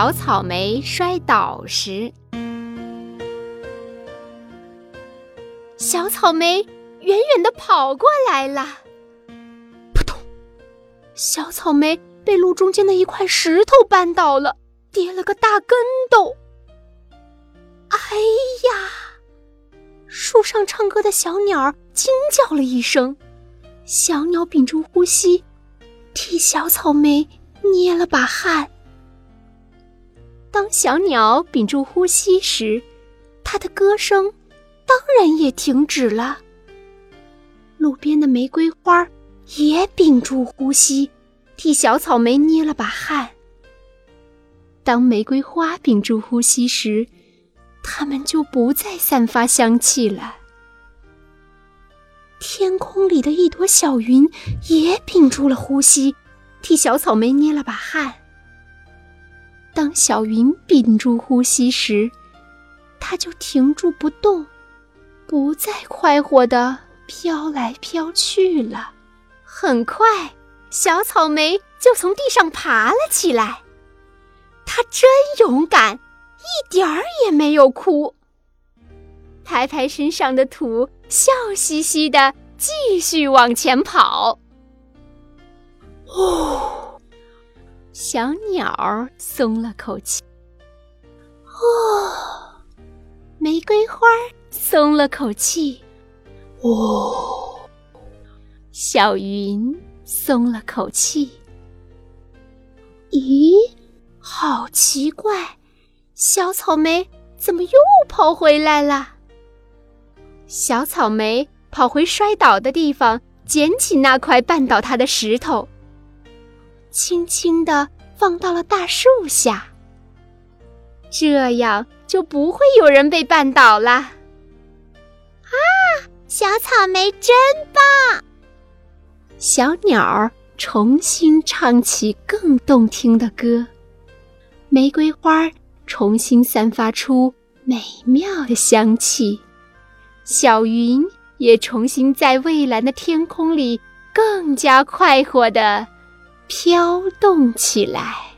小草莓摔倒时，小草莓远远的跑过来了。扑通！小草莓被路中间的一块石头绊倒了，跌了个大跟斗。哎呀！树上唱歌的小鸟惊叫了一声，小鸟屏住呼吸，替小草莓捏了把汗。当小鸟屏住呼吸时，它的歌声当然也停止了。路边的玫瑰花也屏住呼吸，替小草莓捏了把汗。当玫瑰花屏住呼吸时，它们就不再散发香气了。天空里的一朵小云也屏住了呼吸，替小草莓捏了把汗。当小云屏住呼吸时，它就停住不动，不再快活的飘来飘去了。很快，小草莓就从地上爬了起来。它真勇敢，一点儿也没有哭。拍拍身上的土，笑嘻嘻的继续往前跑。哦。小鸟松了口气，哦，玫瑰花松了口气，哦，小云松了口气。咦，好奇怪，小草莓怎么又跑回来了？小草莓跑回摔倒的地方，捡起那块绊倒它的石头。轻轻的放到了大树下，这样就不会有人被绊倒了。啊，小草莓真棒！小鸟重新唱起更动听的歌，玫瑰花重新散发出美妙的香气，小云也重新在蔚蓝的天空里更加快活的。飘动起来。